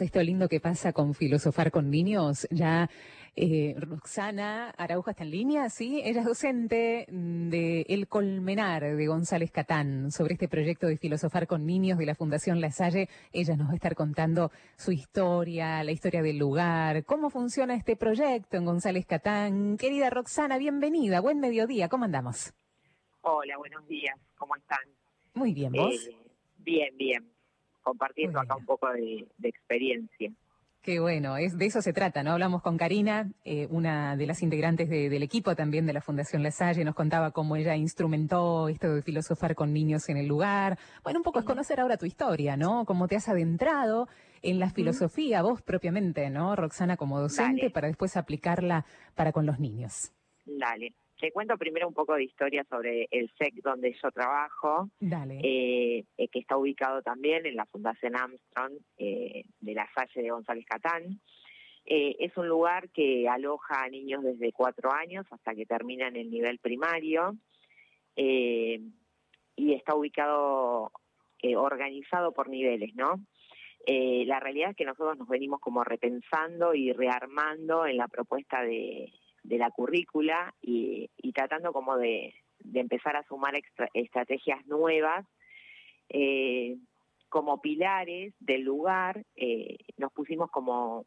Esto lindo que pasa con filosofar con niños, ya eh, Roxana Araujo está en línea, sí, ella es docente de El Colmenar de González Catán sobre este proyecto de filosofar con niños de la Fundación La Salle. Ella nos va a estar contando su historia, la historia del lugar, cómo funciona este proyecto en González Catán. Querida Roxana, bienvenida, buen mediodía, ¿cómo andamos? Hola, buenos días, ¿cómo están? Muy bien, ¿vos? Eh, bien, bien compartiendo acá un poco de, experiencia. Qué bueno, es, de eso se trata, ¿no? Hablamos con Karina, eh, una de las integrantes del equipo también de la Fundación La Salle, nos contaba cómo ella instrumentó esto de filosofar con niños en el lugar. Bueno, un poco es conocer ahora tu historia, ¿no? Cómo te has adentrado en la filosofía, vos propiamente, ¿no? Roxana como docente, para después aplicarla para con los niños. Dale. Te cuento primero un poco de historia sobre el SEC donde yo trabajo, eh, eh, que está ubicado también en la Fundación Armstrong eh, de la Salle de González Catán. es un lugar que aloja a niños desde cuatro años hasta que terminan el nivel primario y está ubicado, organizado por niveles, ¿no? la realidad es que nosotros nos venimos como repensando y rearmando en la propuesta de de la currícula y, tratando como de, empezar a sumar estrategias nuevas eh, como pilares del lugar, eh, nos pusimos como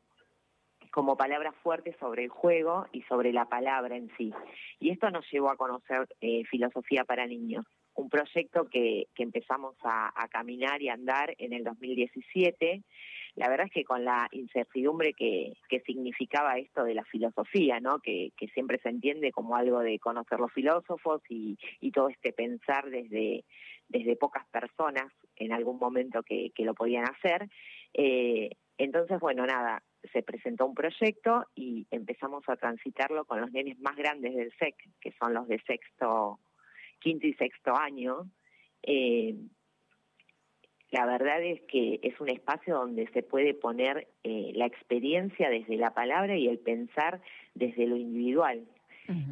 como palabras fuertes sobre el juego y sobre la palabra en sí. Y esto nos llevó a conocer eh, filosofía para niños, un proyecto que, empezamos a, caminar y andar en el 2017 la verdad es que con la incertidumbre que, significaba esto de la filosofía, ¿no? Que, siempre se entiende como algo de conocer los filósofos y, todo este pensar desde, desde pocas personas en algún momento que, que lo podían hacer. Eh, entonces, bueno, nada, se presentó un proyecto y empezamos a transitarlo con los nenes más grandes del SEC, que son los de sexto, quinto y sexto año. Eh, la verdad es que es un espacio donde se puede poner eh, la experiencia desde la palabra y el pensar desde lo individual.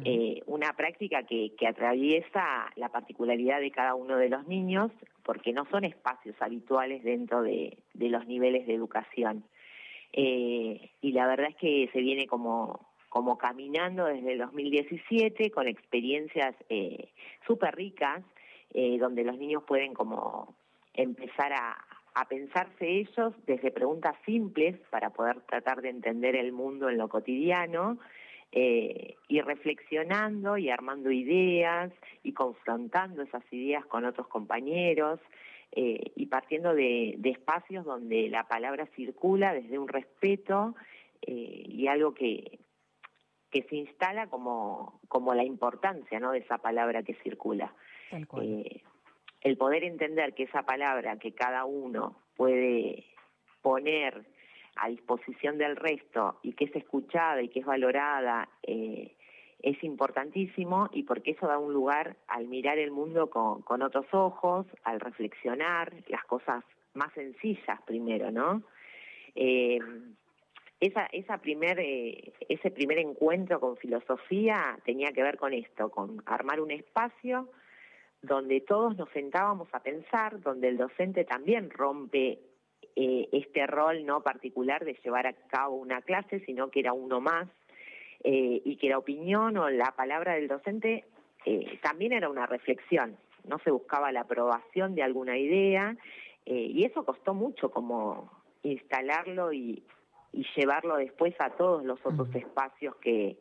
Eh, una práctica que, que, atraviesa la particularidad de cada uno de los niños porque no son espacios habituales dentro de, los niveles de educación. Eh, y la verdad es que se viene como, como caminando desde el 2017 con experiencias súper ricas donde los niños pueden como empezar a, pensarse ellos desde preguntas simples para poder tratar de entender el mundo en lo cotidiano eh, y reflexionando y armando ideas y confrontando esas ideas con otros compañeros eh, y partiendo de, espacios donde la palabra circula desde un respeto eh, y algo que, que se instala como, como la importancia ¿no? de esa palabra que circula el poder entender que esa palabra que cada uno puede poner a disposición del resto y que es escuchada y que es valorada eh, es importantísimo y porque eso da un lugar al mirar el mundo con, otros ojos, al reflexionar las cosas más sencillas primero, ¿no? Eh, esa, esa primer, eh, ese primer encuentro con filosofía tenía que ver con esto, con armar un espacio donde todos nos sentábamos a pensar, donde el docente también rompe eh, este rol no particular de llevar a cabo una clase, sino que era uno más, eh, y que la opinión o la palabra del docente también era una reflexión, no se buscaba la aprobación de alguna idea, y eso costó mucho como instalarlo y, y llevarlo después a todos los otros espacios que,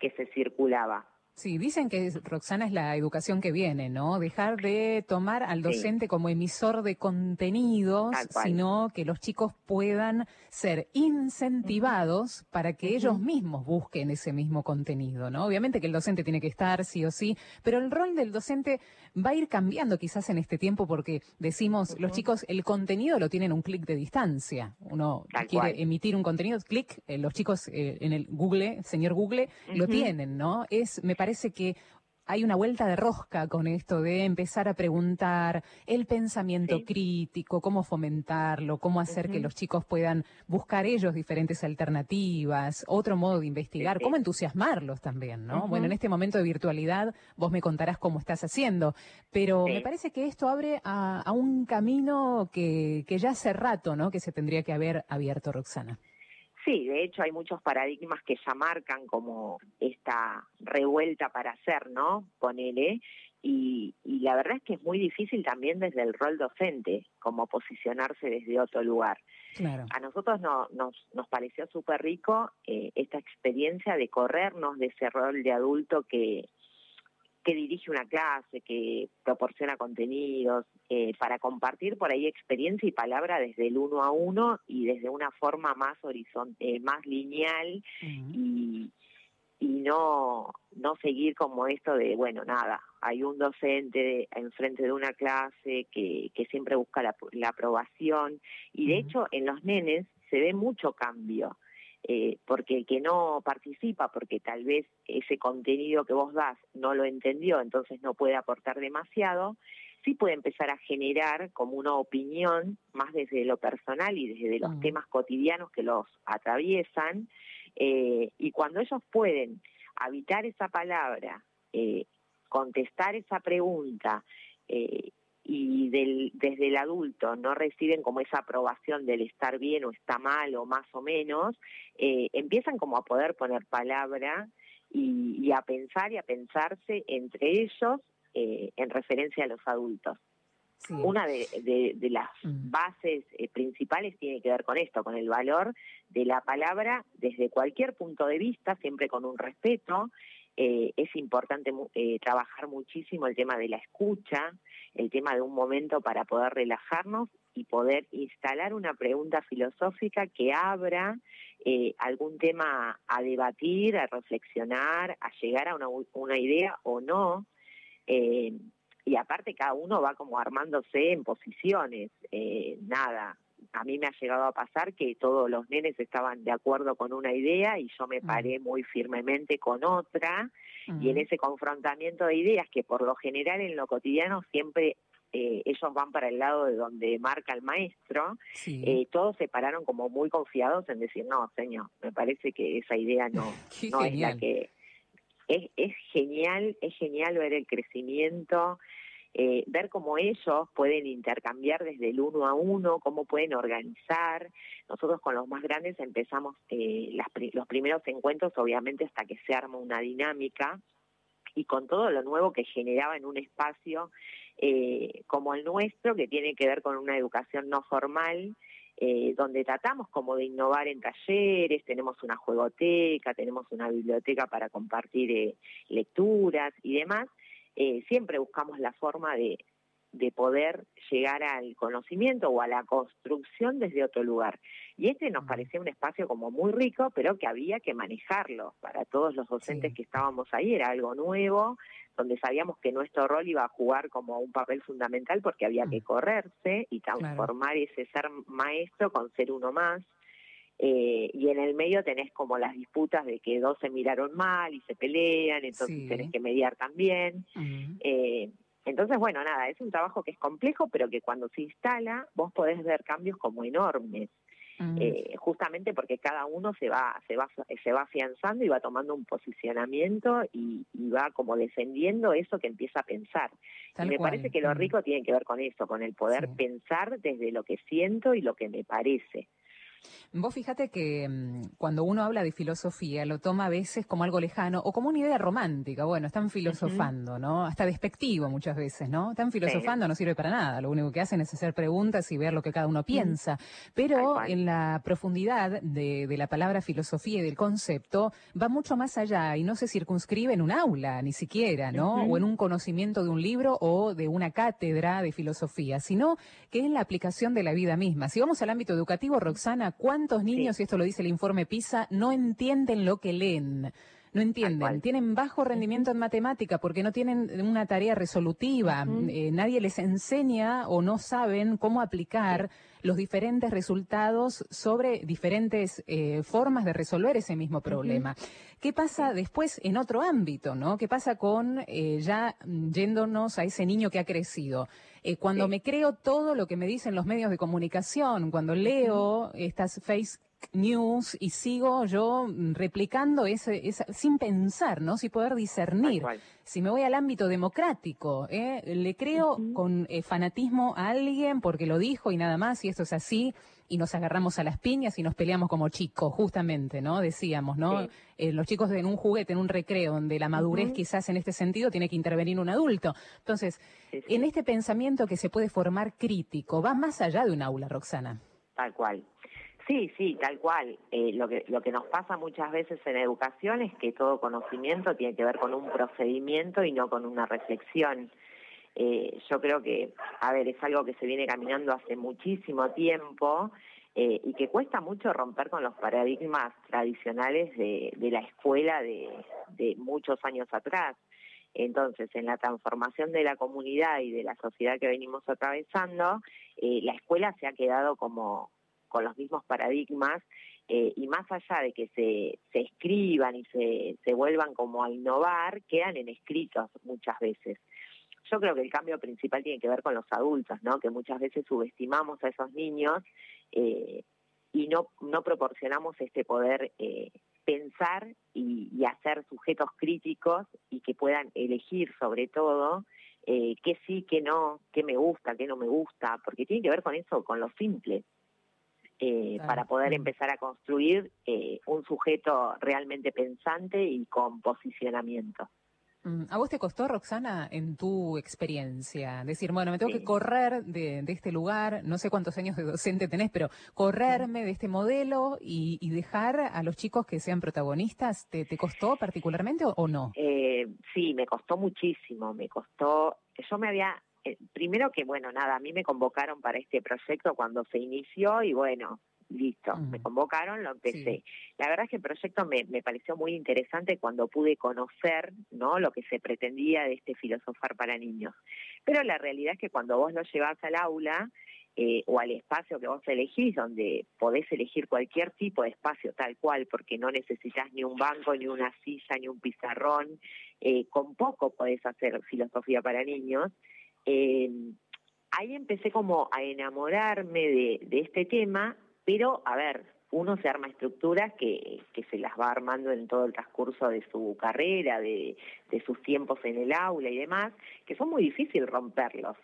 que se circulaba. Sí, dicen que Roxana es la educación que viene, ¿no? Dejar de tomar al docente como emisor de contenidos, sino que los chicos puedan ser incentivados para que ellos mismos busquen ese mismo contenido, ¿no? Obviamente que el docente tiene que estar sí o sí, pero el rol del docente va a ir cambiando quizás en este tiempo porque decimos, los chicos el contenido lo tienen un clic de distancia. Uno quiere emitir un contenido, clic, eh, los chicos eh, en el Google, señor Google, lo tienen, ¿no? Es, me parece que hay una vuelta de rosca con esto de empezar a preguntar el pensamiento crítico, cómo fomentarlo, cómo hacer que los chicos puedan buscar ellos diferentes alternativas, otro modo de investigar, cómo entusiasmarlos también, ¿no? Bueno, en este momento de virtualidad vos me contarás cómo estás haciendo, pero me parece que esto abre a, un camino que, que ya hace rato, ¿no? Que se tendría que haber abierto, Roxana. Sí, de hecho hay muchos paradigmas que ya marcan como esta revuelta para hacer, ¿no? Ponele. Y, y la verdad es que es muy difícil también desde el rol docente, como posicionarse desde otro lugar. Claro. A nosotros no, nos, nos pareció súper rico eh, esta experiencia de corrernos de ese rol de adulto que, que dirige una clase, que proporciona contenidos, eh, para compartir por ahí experiencia y palabra desde el uno a uno y desde una forma más horizontal, eh, más lineal y, y no, no seguir como esto de, bueno, nada, hay un docente enfrente de una clase que, que siempre busca la, la aprobación. Y de hecho en los nenes se ve mucho cambio eh, porque el que no participa, porque tal vez ese contenido que vos das no lo entendió, entonces no puede aportar demasiado, sí puede empezar a generar como una opinión más desde lo personal y desde los mm. temas cotidianos que los atraviesan, eh, y cuando ellos pueden habitar esa palabra, eh, contestar esa pregunta, eh, y del, desde el adulto no reciben como esa aprobación del estar bien o está mal o más o menos, eh, empiezan como a poder poner palabra y, a pensar y a pensarse entre ellos eh, en referencia a los adultos. Una de, de, las mm. bases eh, principales tiene que ver con esto, con el valor de la palabra desde cualquier punto de vista, siempre con un respeto. es importante trabajar muchísimo el tema de la escucha, el tema de un momento para poder relajarnos y poder instalar una pregunta filosófica que abra eh, algún tema a debatir, a reflexionar, a llegar a una, una idea o no. Eh, y aparte cada uno va como armándose en posiciones. Eh, nada, a mí me ha llegado a pasar que todos los nenes estaban de acuerdo con una idea y yo me mm. paré muy firmemente con otra. Y en ese confrontamiento de ideas que por lo general en lo cotidiano siempre eh, ellos van para el lado de donde marca el maestro, eh, todos se pararon como muy confiados en decir, no, señor, me parece que esa idea no, no es la que... Es, es genial, es genial ver el crecimiento, eh, ver cómo ellos pueden intercambiar desde el uno a uno, cómo pueden organizar. Nosotros con los más grandes empezamos eh, los primeros encuentros, obviamente, hasta que se arma una dinámica y con todo lo nuevo que generaba en un espacio eh, como el nuestro, que tiene que ver con una educación no formal, donde tratamos como de innovar en talleres, tenemos una juegoteca, tenemos una biblioteca para compartir lecturas y demás, eh, siempre buscamos la forma de, de poder llegar al conocimiento o a la construcción desde otro lugar. Y este nos parecía un espacio como muy rico, pero que había que manejarlo. Para todos los docentes que estábamos ahí era algo nuevo, donde sabíamos que nuestro rol iba a jugar como un papel fundamental porque había que correrse y transformar ese ser maestro con ser uno más. Eh, y en el medio tenés como las disputas de que dos se miraron mal y se pelean, entonces tenés que mediar también. eh, entonces, bueno, nada, es un trabajo que es complejo, pero que cuando se instala vos podés ver cambios como enormes. eh, justamente porque cada uno se va se va se va afianzando y va tomando un posicionamiento y, y va como defendiendo eso que empieza a pensar. Y me parece que lo rico tiene que ver con eso con el poder pensar desde lo que siento y lo que me parece Vos fíjate que mm, cuando uno habla de filosofía lo toma a veces como algo lejano o como una idea romántica. Bueno, están filosofando, ¿no? Hasta despectivo muchas veces, ¿no? Están filosofando, no sirve para nada. Lo único que hacen es hacer preguntas y ver lo que cada uno piensa. Pero en la profundidad de, la palabra filosofía y del concepto va mucho más allá y no se circunscribe en un aula, ni siquiera, ¿no? O en un conocimiento de un libro o de una cátedra de filosofía, sino que es la aplicación de la vida misma. Si vamos al ámbito educativo, Roxana, ¿Cuántos niños, y esto lo dice el informe PISA, no entienden lo que leen? No entienden, tienen bajo rendimiento en matemática porque no tienen una tarea resolutiva, eh, nadie les enseña o no saben cómo aplicar los diferentes resultados sobre diferentes eh, formas de resolver ese mismo problema. ¿Qué pasa después en otro ámbito, no? ¿Qué pasa con eh, ya yéndonos a ese niño que ha crecido? Eh, cuando me creo todo lo que me dicen los medios de comunicación, cuando leo estas face news y sigo yo replicando ese, sin pensar, ¿no? Sin poder discernir. Si me voy al ámbito democrático, ¿eh? le creo con eh, fanatismo a alguien porque lo dijo y nada más, y esto es así, y nos agarramos a las piñas y nos peleamos como chicos, justamente, ¿no? Decíamos, ¿no? Eh, los chicos en un juguete, en un recreo, donde la madurez quizás en este sentido tiene que intervenir un adulto. Entonces, en este pensamiento que se puede formar crítico, va más allá de un aula, Roxana. Tal cual. Sí, sí, tal cual. Eh, lo, que, lo que nos pasa muchas veces en educación es que todo conocimiento tiene que ver con un procedimiento y no con una reflexión. Eh, yo creo que, a ver, es algo que se viene caminando hace muchísimo tiempo eh, y que cuesta mucho romper con los paradigmas tradicionales de, la escuela de, muchos años atrás. Entonces, en la transformación de la comunidad y de la sociedad que venimos atravesando, la escuela se ha quedado como, con los mismos paradigmas eh, y más allá de que se, se escriban y se, se vuelvan como a innovar, quedan en escritos muchas veces. Yo creo que el cambio principal tiene que ver con los adultos, ¿no? Que muchas veces subestimamos a esos niños eh, y no, no proporcionamos este poder eh, pensar y, y, hacer sujetos críticos y que puedan elegir sobre todo eh, qué sí, qué no, qué me gusta, qué no me gusta, porque tiene que ver con eso, con lo simple. Eh, para poder mm. empezar a construir eh, un sujeto realmente pensante y con posicionamiento. Mm, ¿A vos te costó, Roxana, en tu experiencia? Decir, bueno, me tengo que correr de, este lugar, no sé cuántos años de docente tenés, pero correrme de este modelo y, dejar a los chicos que sean protagonistas, ¿te, costó particularmente o, no? Eh, sí, me costó muchísimo, me costó, yo me había eh, primero que, bueno, nada, a mí me convocaron para este proyecto cuando se inició y bueno, listo, me convocaron, lo empecé. La verdad es que el proyecto me, me pareció muy interesante cuando pude conocer, ¿no? Lo que se pretendía de este filosofar para niños. Pero la realidad es que cuando vos lo llevas al aula, eh, o al espacio que vos elegís, donde podés elegir cualquier tipo de espacio tal cual, porque no necesitas ni un banco, ni una silla, ni un pizarrón, eh, con poco podés hacer filosofía para niños, eh, ahí empecé como a enamorarme de, de, este tema, pero a ver, uno se arma estructuras que, que se las va armando en todo el transcurso de su carrera, de, de sus tiempos en el aula y demás, que son muy difíciles romperlos.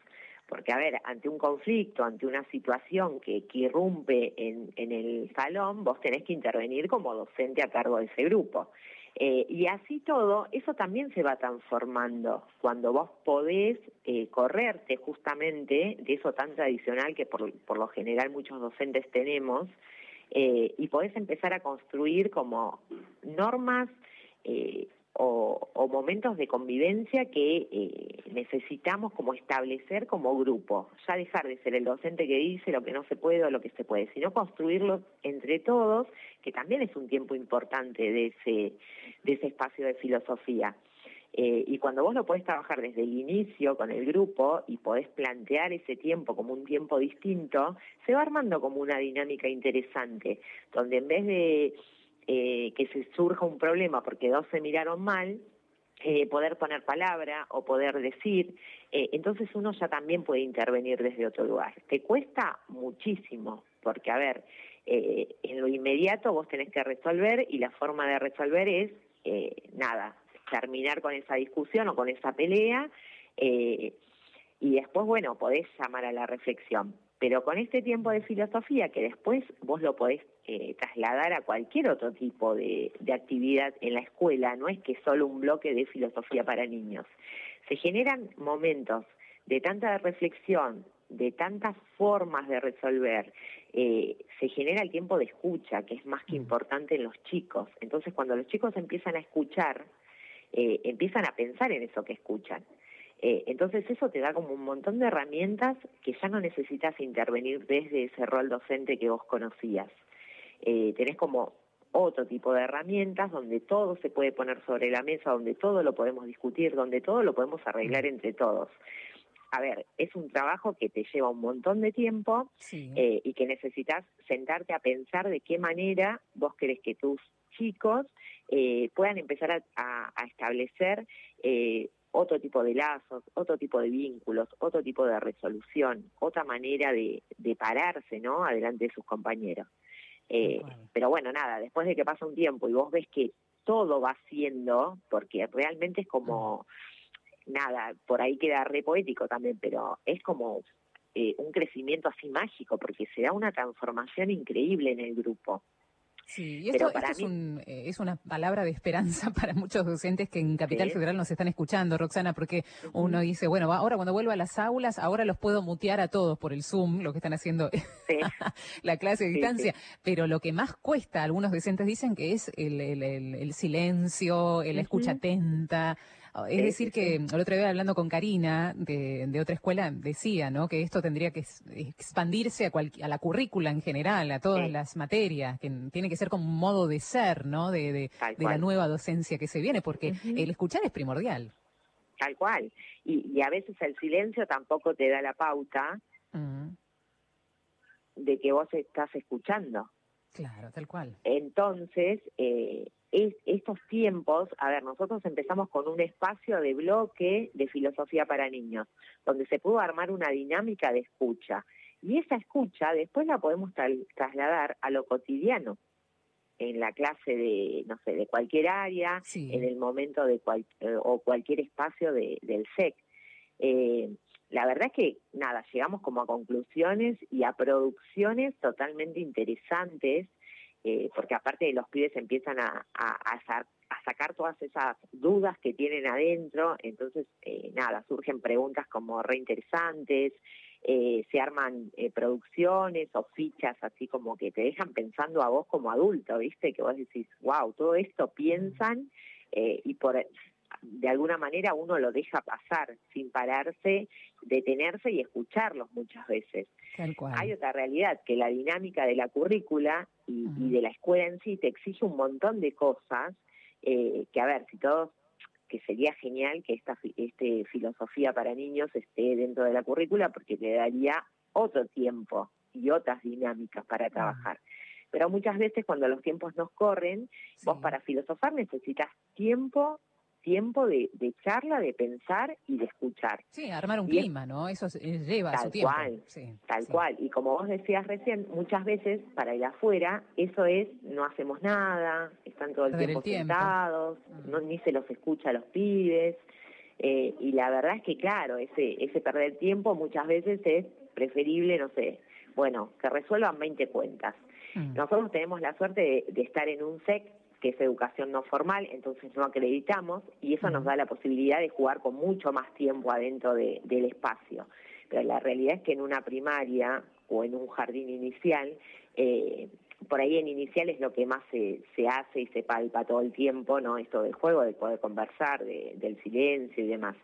Porque, a ver, ante un conflicto, ante una situación que, que irrumpe en, en el salón, vos tenés que intervenir como docente a cargo de ese grupo. Eh, y así todo, eso también se va transformando. Cuando vos podés eh, correrte justamente de eso tan tradicional que por, por lo general muchos docentes tenemos eh, y podés empezar a construir como normas o, momentos de convivencia que eh, necesitamos como establecer como grupo, ya dejar de ser el docente que dice lo que no se puede o lo que se puede, sino construirlo entre todos, que también es un tiempo importante de ese, de ese espacio de filosofía. Eh, y cuando vos lo podés trabajar desde el inicio con el grupo y podés plantear ese tiempo como un tiempo distinto, se va armando como una dinámica interesante, donde en vez de eh, que se surja un problema porque dos se miraron mal, eh, poder poner palabra o poder decir, eh, entonces uno ya también puede intervenir desde otro lugar. Te cuesta muchísimo, porque a ver, en lo inmediato vos tenés que resolver y la forma de resolver es, nada, terminar con esa discusión o con esa pelea y después, bueno, podés llamar a la reflexión. Pero con este tiempo de filosofía que después vos lo podés eh, trasladar a cualquier otro tipo de, de actividad en la escuela, no es que solo un bloque de filosofía para niños. Se generan momentos de tanta reflexión, de tantas formas de resolver, eh, se genera el tiempo de escucha, que es más que mm. importante en los chicos. Entonces, cuando los chicos empiezan a escuchar, eh, empiezan a pensar en eso que escuchan. Eh, entonces eso te da como un montón de herramientas que ya no necesitas intervenir desde ese rol docente que vos conocías. Eh, tenés como otro tipo de herramientas donde todo se puede poner sobre la mesa, donde todo lo podemos discutir, donde todo lo podemos arreglar entre todos. a ver, es un trabajo que te lleva un montón de tiempo eh, y que necesitas sentarte a pensar de qué manera vos querés que tus chicos eh, puedan empezar a, establecer eh, otro tipo de lazos, otro tipo de vínculos, otro tipo de resolución, otra manera de, pararse, ¿no? Adelante de sus compañeros. Pero bueno, nada, después de que pasa un tiempo y vos ves que todo va siendo, porque realmente es como nada, por ahí queda re poético también, pero es como eh, un crecimiento así mágico, porque se da una transformación increíble en el grupo. Sí, y esto, es, eh, es, una palabra de esperanza para muchos docentes que en Capital Federal nos están escuchando, Roxana, porque uno dice, bueno, ahora cuando vuelva a las aulas, ahora los puedo mutear a todos por el Zoom, lo que están haciendo la clase de distancia, pero lo que más cuesta, algunos docentes dicen que es el, el, el, silencio, la escucha atenta, es decir, que el otro día hablando con Karina de, otra escuela, decía ¿no? que esto tendría que expandirse a, a la currícula en general, a todas las materias, que tiene que ser como un modo de ser ¿no? de, la nueva docencia que se viene, porque el escuchar es primordial. Tal cual. Y, a veces el silencio tampoco te da la pauta de que vos estás escuchando. Claro, tal cual. Entonces, eh, es, estos tiempos, a ver, nosotros empezamos con un espacio de bloque de filosofía para niños, donde se pudo armar una dinámica de escucha. Y esa escucha después la podemos trasladar a lo cotidiano, en la clase de, no sé, de cualquier área, en el momento de eh, o cualquier espacio de, del SEC. Eh, la verdad es que, nada, llegamos como a conclusiones y a producciones totalmente interesantes eh, porque aparte los pibes empiezan a, sacar todas esas dudas que tienen adentro, entonces eh, nada, surgen preguntas como reinteresantes, eh, se arman producciones o fichas así como que te dejan pensando a vos como adulto, ¿viste? Que vos decís, wow, todo esto piensan y por de alguna manera uno lo deja pasar sin pararse, detenerse y escucharlos muchas veces. Hay otra realidad, que la dinámica de la currícula y, de la escuela en sí te exige un montón de cosas, eh, que a ver, si todos que sería genial que esta este filosofía para niños esté dentro de la currícula porque te daría otro tiempo y otras dinámicas para trabajar. Pero muchas veces cuando los tiempos nos corren, vos para filosofar necesitas tiempo tiempo de, charla, de pensar y de escuchar. Sí, armar un clima, ¿no? Eso lleva su tiempo. Cual, tal cual. Y como vos decías recién, muchas veces para ir afuera, eso es, no hacemos nada, están todo el tiempo, sentados, mm. no, ni se los escucha a los pibes. Eh, y la verdad es que, claro, ese, ese perder tiempo muchas veces es preferible, no sé, bueno, que resuelvan 20 cuentas. Mm. Nosotros tenemos la suerte de estar en un SEC que es educación no formal, entonces no acreditamos y eso nos da la posibilidad de jugar con mucho más tiempo adentro del espacio. Pero la realidad es que en una primaria o en un jardín inicial, eh, por ahí en inicial es lo que más se, se hace y se palpa todo el tiempo, ¿no? Esto del juego, de poder conversar, del silencio y demás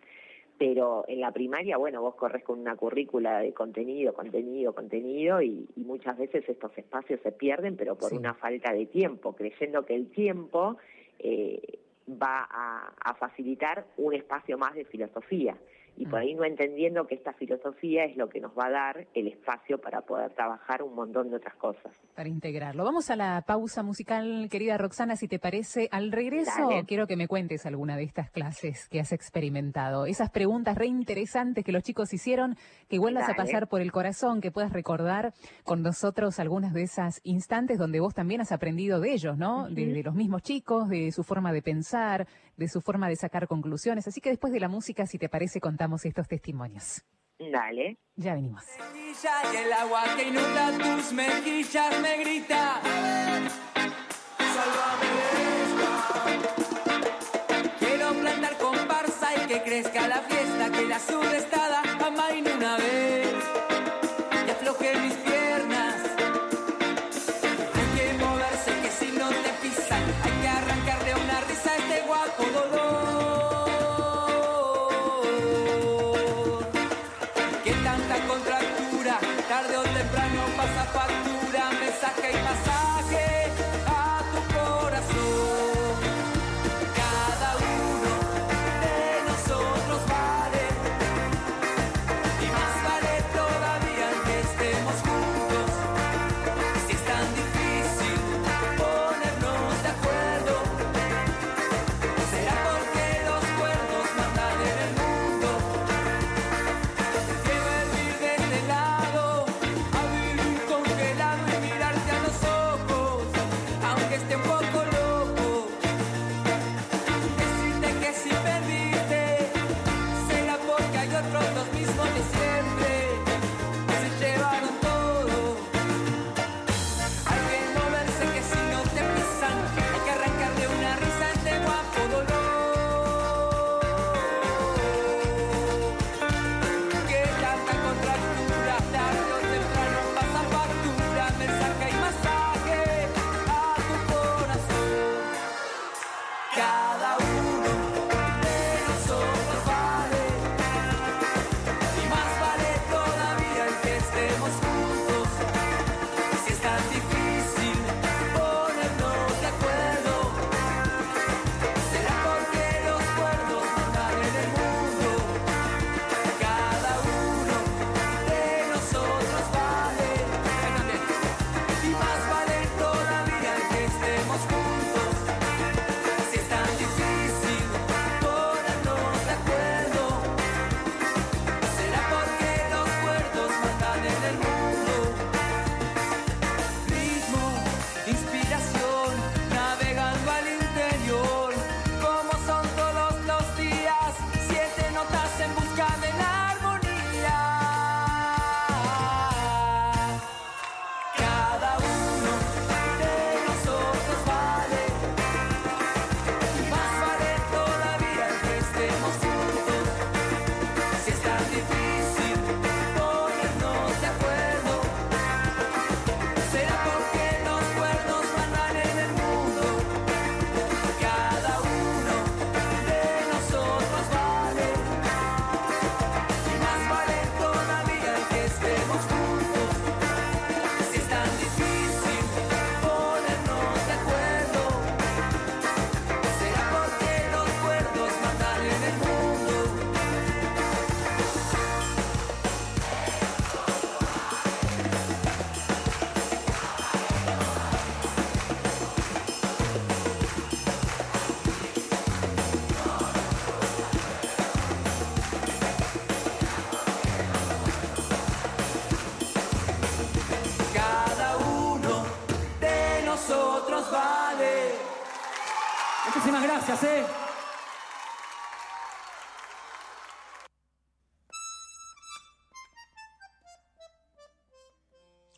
pero en la primaria, bueno, vos corres con una currícula de contenido, contenido, contenido, y, muchas veces estos espacios se pierden, pero por una falta de tiempo, creyendo que el tiempo eh, va a facilitar un espacio más de filosofía y por mm. ahí no entendiendo que esta filosofía es lo que nos va a dar el espacio para poder trabajar un montón de otras cosas. Para integrarlo. Vamos a la pausa musical, querida Roxana, si te parece. Al regreso quiero que me cuentes alguna de estas clases que has experimentado. Esas preguntas re interesantes que los chicos hicieron, que vuelvas a pasar por el corazón, que puedas recordar con nosotros algunas de esas instantes donde vos también has aprendido de ellos, ¿no? de los mismos chicos, de su forma de pensar, de su forma de sacar conclusiones. Así que después de la música, si te parece, contamos estos testimonios. Dale. Ya venimos. Y el agua que inunda tus mejillas me grita. Sálvame Quiero plantar comparsa y que crezca la fiesta, que la sudestada amaine una vez.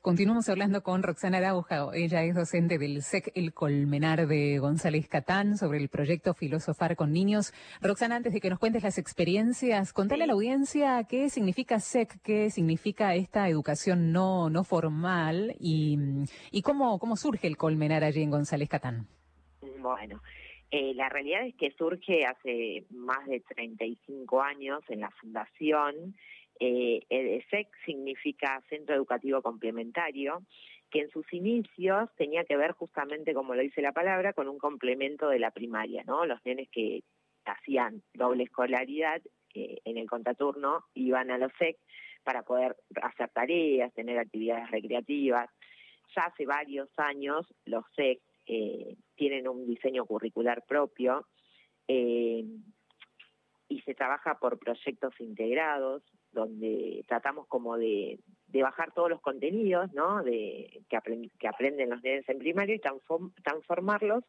Continuamos hablando con Roxana Arauja. Ella es docente del SEC El Colmenar de González Catán sobre el proyecto Filosofar con Niños. Roxana, antes de que nos cuentes las experiencias, contale a la audiencia qué significa SEC, qué significa esta educación no, no formal y, y cómo, cómo surge el Colmenar allí en González Catán. Bueno, eh, la realidad es que surge hace más de 35 años en la fundación eh, EDESEC significa Centro Educativo Complementario, que en sus inicios tenía que ver justamente, como lo dice la palabra, con un complemento de la primaria. Los nenes que hacían doble escolaridad eh, en el contaturno iban a los SEC para poder hacer tareas, tener actividades recreativas. Ya hace varios años los SEC eh, tienen un diseño curricular propio eh, y se trabaja por proyectos integrados donde tratamos como de, bajar todos los contenidos ¿no? de, que, que aprenden los niños en primario y transformarlos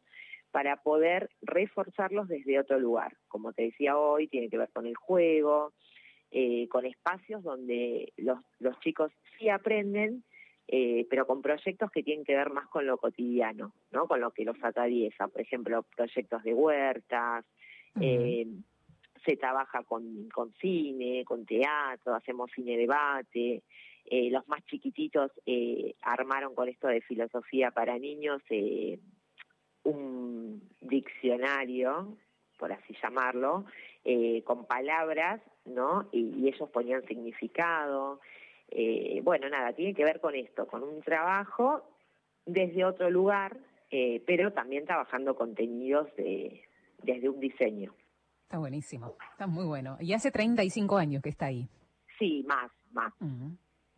para poder reforzarlos desde otro lugar. Como te decía hoy, tiene que ver con el juego, eh, con espacios donde los, los chicos sí aprenden, eh, pero con proyectos que tienen que ver más con lo cotidiano, ¿no? con lo que los atraviesa. Por ejemplo, proyectos de huertas, se trabaja con, con cine, con teatro, hacemos cine debate. Eh, los más chiquititos eh, armaron con esto de filosofía para niños eh, un diccionario, por así llamarlo, con palabras, ¿no? Y, ellos ponían significado. bueno, nada, tiene que ver con esto, con un trabajo desde otro lugar, pero también trabajando contenidos desde un diseño. Está buenísimo, está muy bueno. Y hace 35 años que está ahí. Sí, más, más.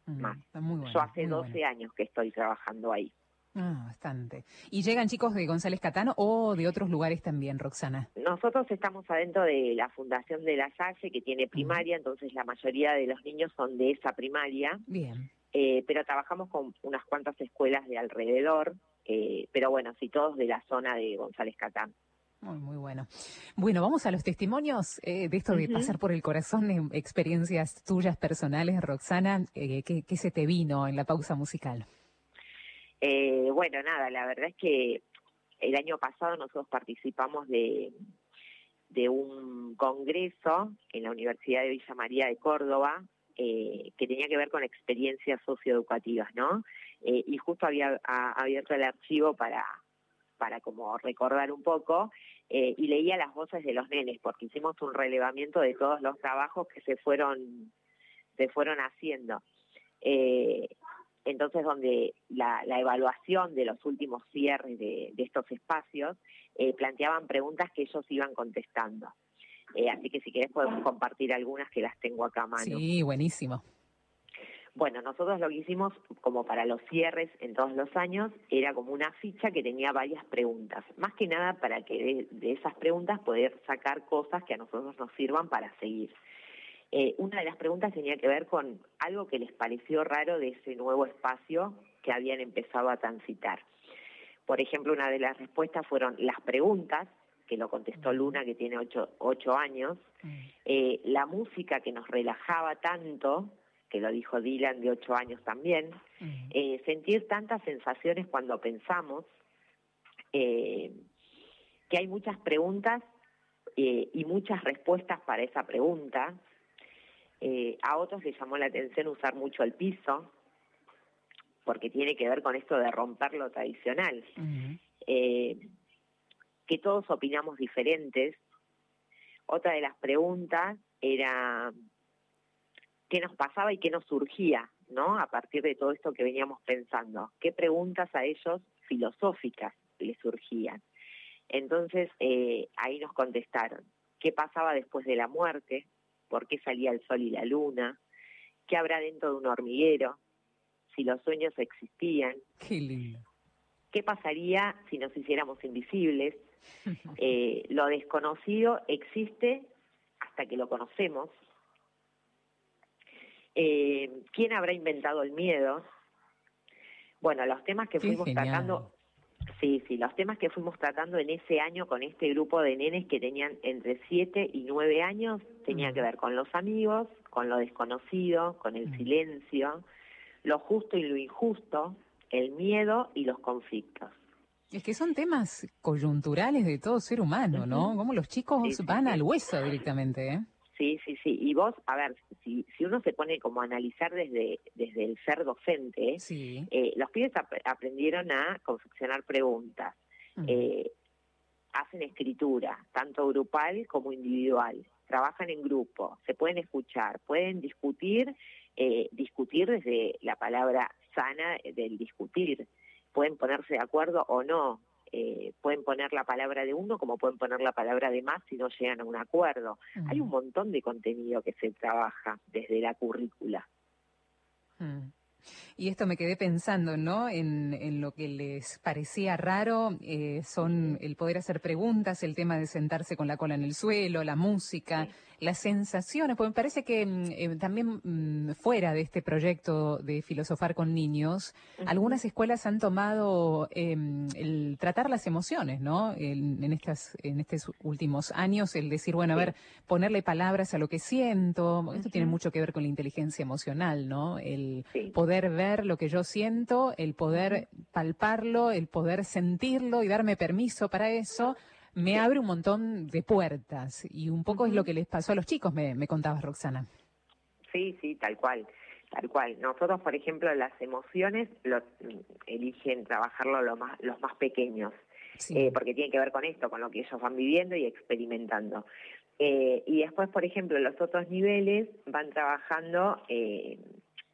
más. Está muy bueno, Yo hace 12 años que estoy trabajando ahí. Ah, bastante. ¿Y llegan chicos de González Catano o de otros lugares también, Roxana? Nosotros estamos adentro de la Fundación de la Salle, que tiene primaria, entonces la mayoría de los niños son de esa primaria. Bien. Eh, pero trabajamos con unas cuantas escuelas de alrededor, eh, pero bueno, sí, todos de la zona de González Catán. Muy, muy bueno. Bueno, vamos a los testimonios eh, de esto de pasar por el corazón, de experiencias tuyas personales, Roxana. Eh, ¿qué, se te vino en la pausa musical? Eh, bueno, nada, la verdad es que el año pasado nosotros participamos de, de un congreso en la Universidad de Villa María de Córdoba que tenía que ver con experiencias socioeducativas, ¿no? y justo había abierto el archivo para para como recordar un poco, eh, y leía las voces de los nenes, porque hicimos un relevamiento de todos los trabajos que se fueron, se fueron haciendo. Eh, entonces, donde la, evaluación de los últimos cierres de, estos espacios eh, planteaban preguntas que ellos iban contestando. así que si querés podemos compartir algunas que las tengo acá a mano. Sí, buenísimo. Bueno, nosotros lo que hicimos, como para los cierres en todos los años, era como una ficha que tenía varias preguntas. Más que nada para que de, esas preguntas poder sacar cosas que a nosotros nos sirvan para seguir. Eh, una de las preguntas tenía que ver con algo que les pareció raro de ese nuevo espacio que habían empezado a transitar. Por ejemplo, una de las respuestas fueron las preguntas, que lo contestó Luna, que tiene ocho, años, eh, la música que nos relajaba tanto, que lo dijo Dylan de ocho años también, eh, sentir tantas sensaciones cuando pensamos, eh, que hay muchas preguntas eh, y muchas respuestas para esa pregunta. a otros les llamó la atención usar mucho el piso, porque tiene que ver con esto de romper lo tradicional. que todos opinamos diferentes. Otra de las preguntas era qué nos pasaba y qué nos surgía, ¿no? A partir de todo esto que veníamos pensando. ¿Qué preguntas a ellos filosóficas les surgían? Entonces, eh, ahí nos contestaron, ¿qué pasaba después de la muerte? ¿Por qué salía el sol y la luna? ¿Qué habrá dentro de un hormiguero? Si los sueños existían. Qué lindo. ¿Qué pasaría si nos hiciéramos invisibles? Eh, lo desconocido existe hasta que lo conocemos, eh, ¿Quién habrá inventado el miedo? Bueno, los temas que fuimos sacando Sí, sí, los temas que fuimos tratando en ese año con este grupo de nenes que tenían entre 7 y 9 años tenían que ver con los amigos, con lo desconocido, con el silencio, lo justo y lo injusto, el miedo y los conflictos. Es que son temas coyunturales de todo ser humano, ¿no? Como los chicos van al hueso directamente, ¿eh? Sí, sí, sí. Y vos, a ver, si, si uno se pone como a analizar desde, desde el ser docente, eh, los pibes aprendieron a confeccionar preguntas, eh, hacen escritura, tanto grupal como individual, trabajan en grupo, se pueden escuchar, pueden discutir, eh, discutir desde la palabra sana del discutir, pueden ponerse de acuerdo o no, eh, pueden poner la palabra de uno como pueden poner la palabra de más si no llegan a un acuerdo. Hay un montón de contenido que se trabaja desde la currícula. Y esto me quedé pensando, ¿no? En, lo que les parecía raro, eh, son el poder hacer preguntas, el tema de sentarse con la cola en el suelo, la música, las sensaciones, porque me parece que mm, eh, también mm, fuera de este proyecto de filosofar con niños, algunas escuelas han tomado em, el tratar las emociones, ¿no? En, estas, en estos últimos años, el decir, bueno, a ver, ponerle palabras a lo que siento, esto tiene mucho que ver con la inteligencia emocional, ¿no? El poder ver lo que yo siento, el poder palparlo, el poder sentirlo y darme permiso para eso me abre un montón de puertas y un poco es lo que les pasó a los chicos, me, me contabas, Roxana. Sí, sí, tal cual, tal cual. Nosotros, por ejemplo, las emociones lo, eligen trabajarlo lo más, los más pequeños, eh, porque tiene que ver con esto, con lo que ellos van viviendo y experimentando. Eh, y después, por ejemplo, los otros niveles van trabajando eh,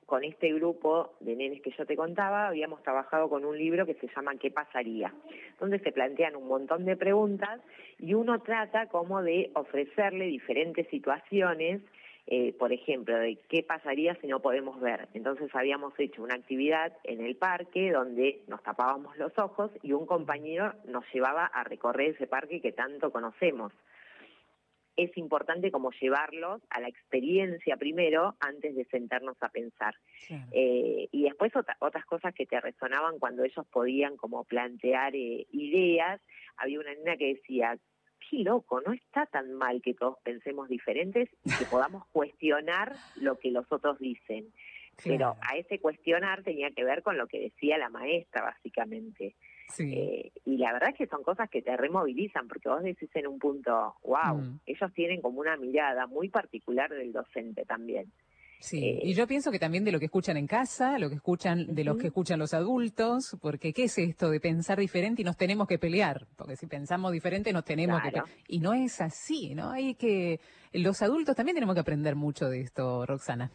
con este grupo de nenes que yo te contaba, habíamos trabajado con un libro que se llama ¿Qué pasaría? Donde se plantean un montón de preguntas y uno trata como de ofrecerle diferentes situaciones, eh, por ejemplo, de qué pasaría si no podemos ver. Entonces habíamos hecho una actividad en el parque donde nos tapábamos los ojos y un compañero nos llevaba a recorrer ese parque que tanto conocemos es importante como llevarlos a la experiencia primero antes de sentarnos a pensar. Eh, y después otras cosas que te resonaban cuando ellos podían como plantear eh, ideas. Había una niña que decía, qué loco, no está tan mal que todos pensemos diferentes y que podamos cuestionar lo que los otros dicen. Pero a ese cuestionar tenía que ver con lo que decía la maestra, básicamente. Eh, y la verdad es que son cosas que te removilizan, porque vos decís en un punto, wow, mm. ellos tienen como una mirada muy particular del docente también. Sí, eh, y yo pienso que también de lo que escuchan en casa, lo que escuchan, de los que escuchan los adultos, porque ¿qué es esto de pensar diferente y nos tenemos que pelear? Porque si pensamos diferente nos tenemos que pelear. Y no es así, ¿no? Hay que, los adultos también tenemos que aprender mucho de esto, Roxana.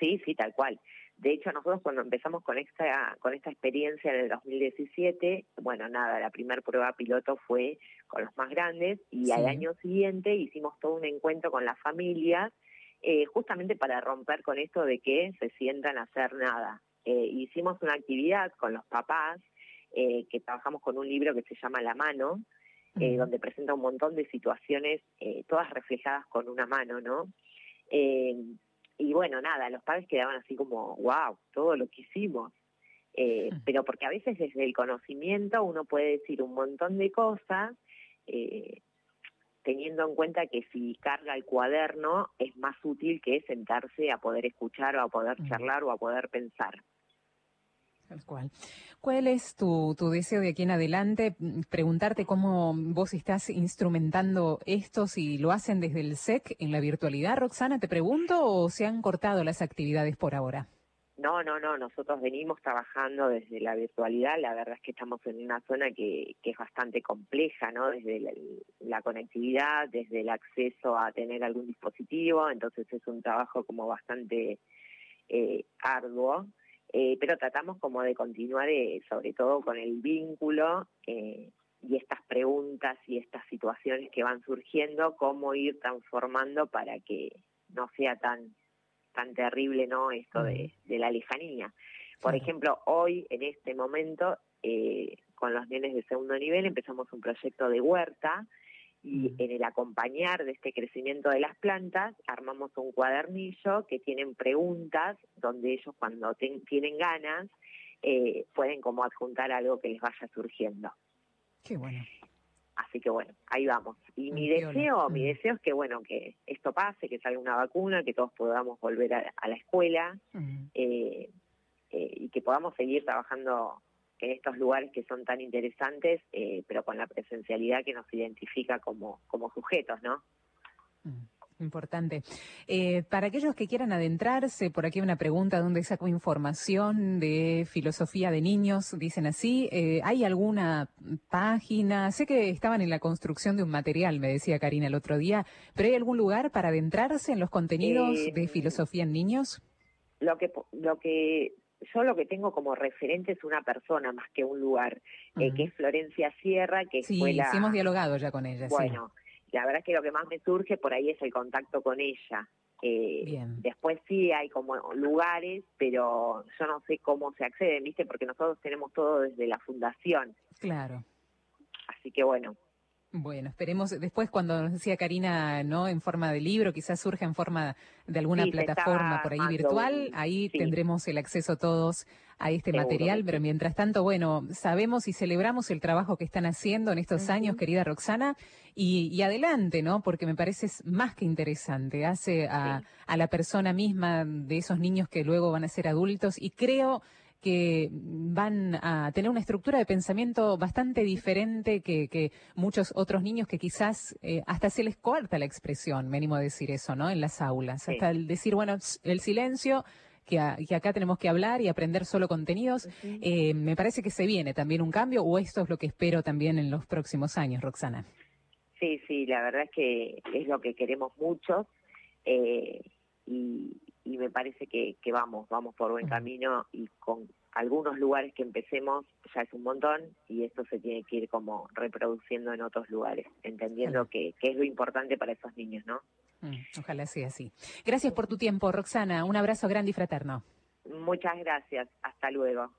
Sí, sí, tal cual. De hecho, nosotros cuando empezamos con esta, con esta experiencia en el 2017, bueno, nada, la primer prueba piloto fue con los más grandes y al año siguiente hicimos todo un encuentro con las familias, eh, justamente para romper con esto de que se sientan a hacer nada. Eh, hicimos una actividad con los papás, eh, que trabajamos con un libro que se llama La mano, donde presenta un montón de situaciones, todas reflejadas con una mano, ¿no? Y bueno, nada, los padres quedaban así como, wow, todo lo que hicimos. Eh, pero porque a veces desde el conocimiento uno puede decir un montón de cosas, eh, teniendo en cuenta que si carga el cuaderno es más útil que sentarse a poder escuchar o a poder charlar o a poder pensar. Cual. ¿Cuál es tu, tu, deseo de aquí en adelante? Preguntarte cómo vos estás instrumentando esto, si lo hacen desde el SEC en la virtualidad, Roxana, te pregunto, o se han cortado las actividades por ahora? No, no, no, nosotros venimos trabajando desde la virtualidad, la verdad es que estamos en una zona que, que es bastante compleja, ¿no? Desde la, conectividad, desde el acceso a tener algún dispositivo, entonces es un trabajo como bastante eh, arduo. Eh, pero tratamos como de continuar eh, sobre todo con el vínculo eh, y estas preguntas y estas situaciones que van surgiendo, cómo ir transformando para que no sea tan tan terrible no esto de, la lejanía. Por ejemplo, hoy, en este momento, con los nenes de segundo nivel empezamos un proyecto de huerta y en el acompañar de este crecimiento de las plantas armamos un cuadernillo que tienen preguntas donde ellos cuando tienen ganas eh, pueden como adjuntar algo que les vaya surgiendo. Qué bueno. Así que bueno, ahí vamos. Y mi deseo, mi mm. deseo es que bueno, que esto pase, que salga una vacuna, que todos podamos volver a, la escuela mm. eh, eh, y que podamos seguir trabajando en estos lugares que son tan interesantes, eh, pero con la presencialidad que nos identifica como, como sujetos, ¿no? Mm. Importante. Eh, para aquellos que quieran adentrarse, por aquí una pregunta, ¿dónde saco información de filosofía de niños? Dicen así. Eh, ¿Hay alguna página? Sé que estaban en la construcción de un material, me decía Karina el otro día, pero ¿hay algún lugar para adentrarse en los contenidos eh, de filosofía en niños? Lo que, lo que yo lo que tengo como referente es una persona más que un lugar, que es Florencia Sierra, que sí, fue la... Sí, hemos dialogado ya con ella. Bueno, la verdad es que lo que más me surge por ahí es el contacto con ella. Eh, después sí hay como lugares, pero yo no sé cómo se accede, ¿viste? Porque nosotros tenemos todo desde la fundación. Claro. Así que bueno, bueno, esperemos después cuando nos decía Karina, ¿no? En forma de libro, quizás surja en forma de alguna plataforma por ahí virtual, ahí tendremos el acceso todos a este material, pero mientras tanto, bueno, sabemos y celebramos el trabajo que están haciendo en estos años, querida Roxana, y, adelante, ¿no? Porque me parece más que interesante, hace a, a la persona misma de esos niños que luego van a ser adultos y creo que van a tener una estructura de pensamiento bastante diferente que, muchos otros niños que quizás eh, hasta se les corta la expresión, me animo a decir eso, ¿no? En las aulas, hasta el decir, bueno, el silencio, que, acá tenemos que hablar y aprender solo contenidos. Eh, me parece que se viene también un cambio o esto es lo que espero también en los próximos años, Roxana. Sí, sí, la verdad es que es lo que queremos mucho eh, y, y me parece que, que vamos, vamos por buen camino y con algunos lugares que empecemos ya es un montón y esto se tiene que ir como reproduciendo en otros lugares, entendiendo que, que, es lo importante para esos niños, ¿no? Mm, ojalá sea así. Gracias por tu tiempo, Roxana. Un abrazo grande y fraterno. Muchas gracias. Hasta luego.